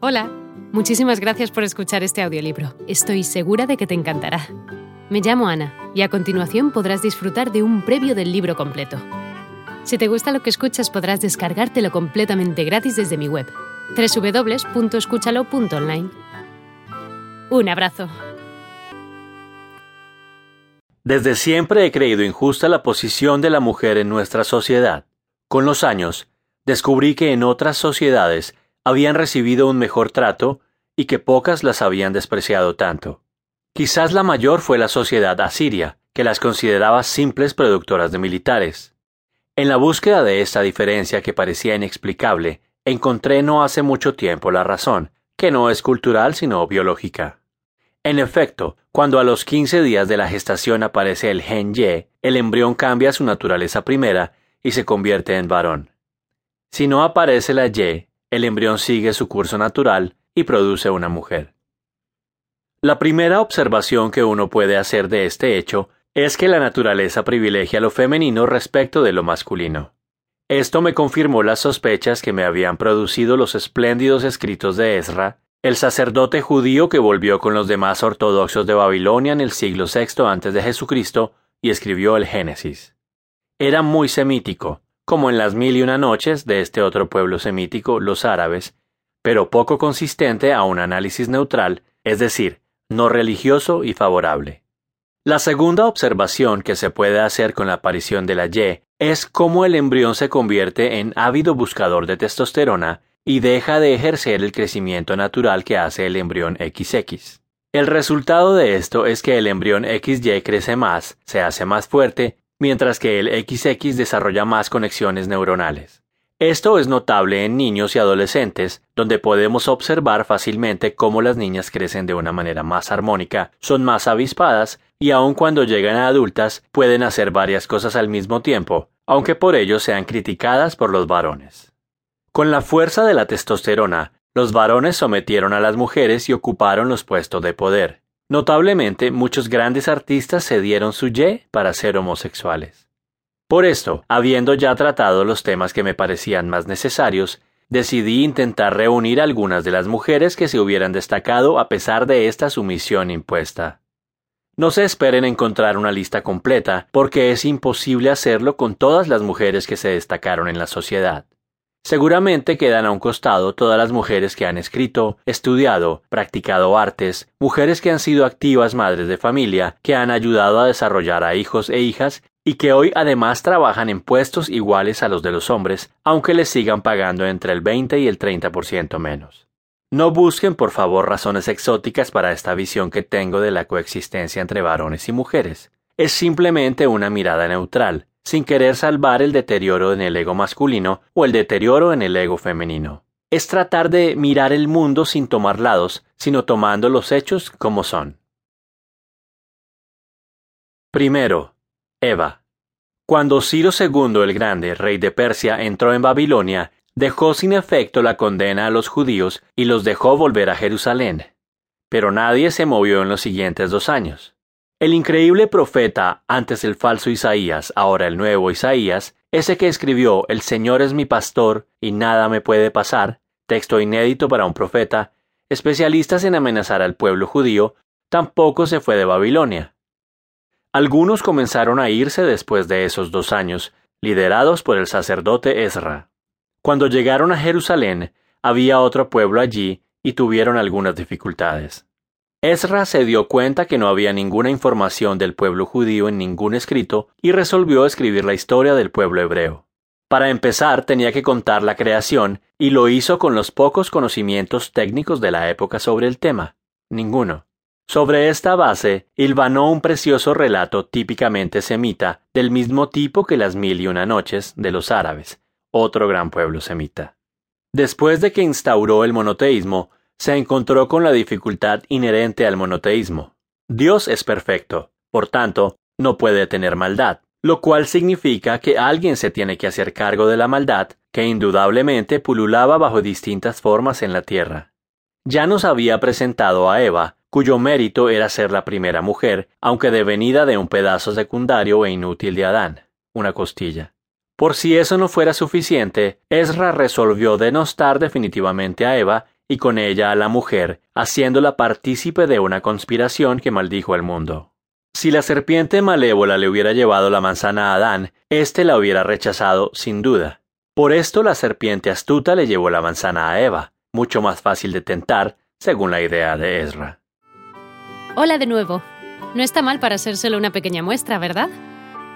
Hola, muchísimas gracias por escuchar este audiolibro. Estoy segura de que te encantará. Me llamo Ana y a continuación podrás disfrutar de un previo del libro completo. Si te gusta lo que escuchas podrás descargártelo completamente gratis desde mi web, www.escúchalo.online. Un abrazo. Desde siempre he creído injusta la posición de la mujer en nuestra sociedad. Con los años, descubrí que en otras sociedades habían recibido un mejor trato y que pocas las habían despreciado tanto. Quizás la mayor fue la sociedad asiria, que las consideraba simples productoras de militares. En la búsqueda de esta diferencia que parecía inexplicable, encontré no hace mucho tiempo la razón, que no es cultural sino biológica. En efecto, cuando a los 15 días de la gestación aparece el gen Y, el embrión cambia su naturaleza primera y se convierte en varón. Si no aparece la Y, el embrión sigue su curso natural y produce una mujer. La primera observación que uno puede hacer de este hecho es que la naturaleza privilegia lo femenino respecto de lo masculino. Esto me confirmó las sospechas que me habían producido los espléndidos escritos de Ezra, el sacerdote judío que volvió con los demás ortodoxos de Babilonia en el siglo VI antes de Jesucristo y escribió el Génesis. Era muy semítico, como en las mil y una noches de este otro pueblo semítico, los árabes, pero poco consistente a un análisis neutral, es decir, no religioso y favorable. La segunda observación que se puede hacer con la aparición de la Y es cómo el embrión se convierte en ávido buscador de testosterona y deja de ejercer el crecimiento natural que hace el embrión XX. El resultado de esto es que el embrión XY crece más, se hace más fuerte mientras que el XX desarrolla más conexiones neuronales. Esto es notable en niños y adolescentes, donde podemos observar fácilmente cómo las niñas crecen de una manera más armónica, son más avispadas y aun cuando llegan a adultas pueden hacer varias cosas al mismo tiempo, aunque por ello sean criticadas por los varones. Con la fuerza de la testosterona, los varones sometieron a las mujeres y ocuparon los puestos de poder. Notablemente, muchos grandes artistas se dieron su Y para ser homosexuales. Por esto, habiendo ya tratado los temas que me parecían más necesarios, decidí intentar reunir algunas de las mujeres que se hubieran destacado a pesar de esta sumisión impuesta. No se esperen encontrar una lista completa, porque es imposible hacerlo con todas las mujeres que se destacaron en la sociedad. Seguramente quedan a un costado todas las mujeres que han escrito, estudiado, practicado artes, mujeres que han sido activas madres de familia, que han ayudado a desarrollar a hijos e hijas y que hoy además trabajan en puestos iguales a los de los hombres, aunque les sigan pagando entre el 20 y el 30% menos. No busquen por favor razones exóticas para esta visión que tengo de la coexistencia entre varones y mujeres. Es simplemente una mirada neutral, sin querer salvar el deterioro en el ego masculino o el deterioro en el ego femenino. Es tratar de mirar el mundo sin tomar lados, sino tomando los hechos como son. Primero, Eva. Cuando Ciro II el Grande, rey de Persia, entró en Babilonia, dejó sin efecto la condena a los judíos y los dejó volver a Jerusalén. Pero nadie se movió en los siguientes dos años. El increíble profeta, antes el falso Isaías, ahora el nuevo Isaías, ese que escribió El Señor es mi pastor y nada me puede pasar, texto inédito para un profeta, especialistas en amenazar al pueblo judío, tampoco se fue de Babilonia. Algunos comenzaron a irse después de esos dos años, liderados por el sacerdote Ezra. Cuando llegaron a Jerusalén, había otro pueblo allí y tuvieron algunas dificultades. Ezra se dio cuenta que no había ninguna información del pueblo judío en ningún escrito y resolvió escribir la historia del pueblo hebreo. Para empezar tenía que contar la creación y lo hizo con los pocos conocimientos técnicos de la época sobre el tema. Ninguno. Sobre esta base, hilvanó un precioso relato típicamente semita, del mismo tipo que las mil y una noches de los árabes, otro gran pueblo semita. Después de que instauró el monoteísmo, se encontró con la dificultad inherente al monoteísmo. Dios es perfecto, por tanto, no puede tener maldad, lo cual significa que alguien se tiene que hacer cargo de la maldad que indudablemente pululaba bajo distintas formas en la tierra. Ya nos había presentado a Eva, cuyo mérito era ser la primera mujer, aunque devenida de un pedazo secundario e inútil de Adán, una costilla. Por si eso no fuera suficiente, Ezra resolvió denostar definitivamente a Eva y con ella a la mujer, haciéndola partícipe de una conspiración que maldijo al mundo. Si la serpiente malévola le hubiera llevado la manzana a Adán, éste la hubiera rechazado sin duda. Por esto la serpiente astuta le llevó la manzana a Eva, mucho más fácil de tentar, según la idea de Ezra. Hola de nuevo. No está mal para ser solo una pequeña muestra, ¿verdad?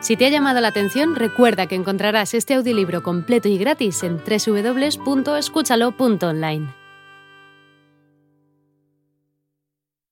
Si te ha llamado la atención, recuerda que encontrarás este audiolibro completo y gratis en www.escúchalo.online.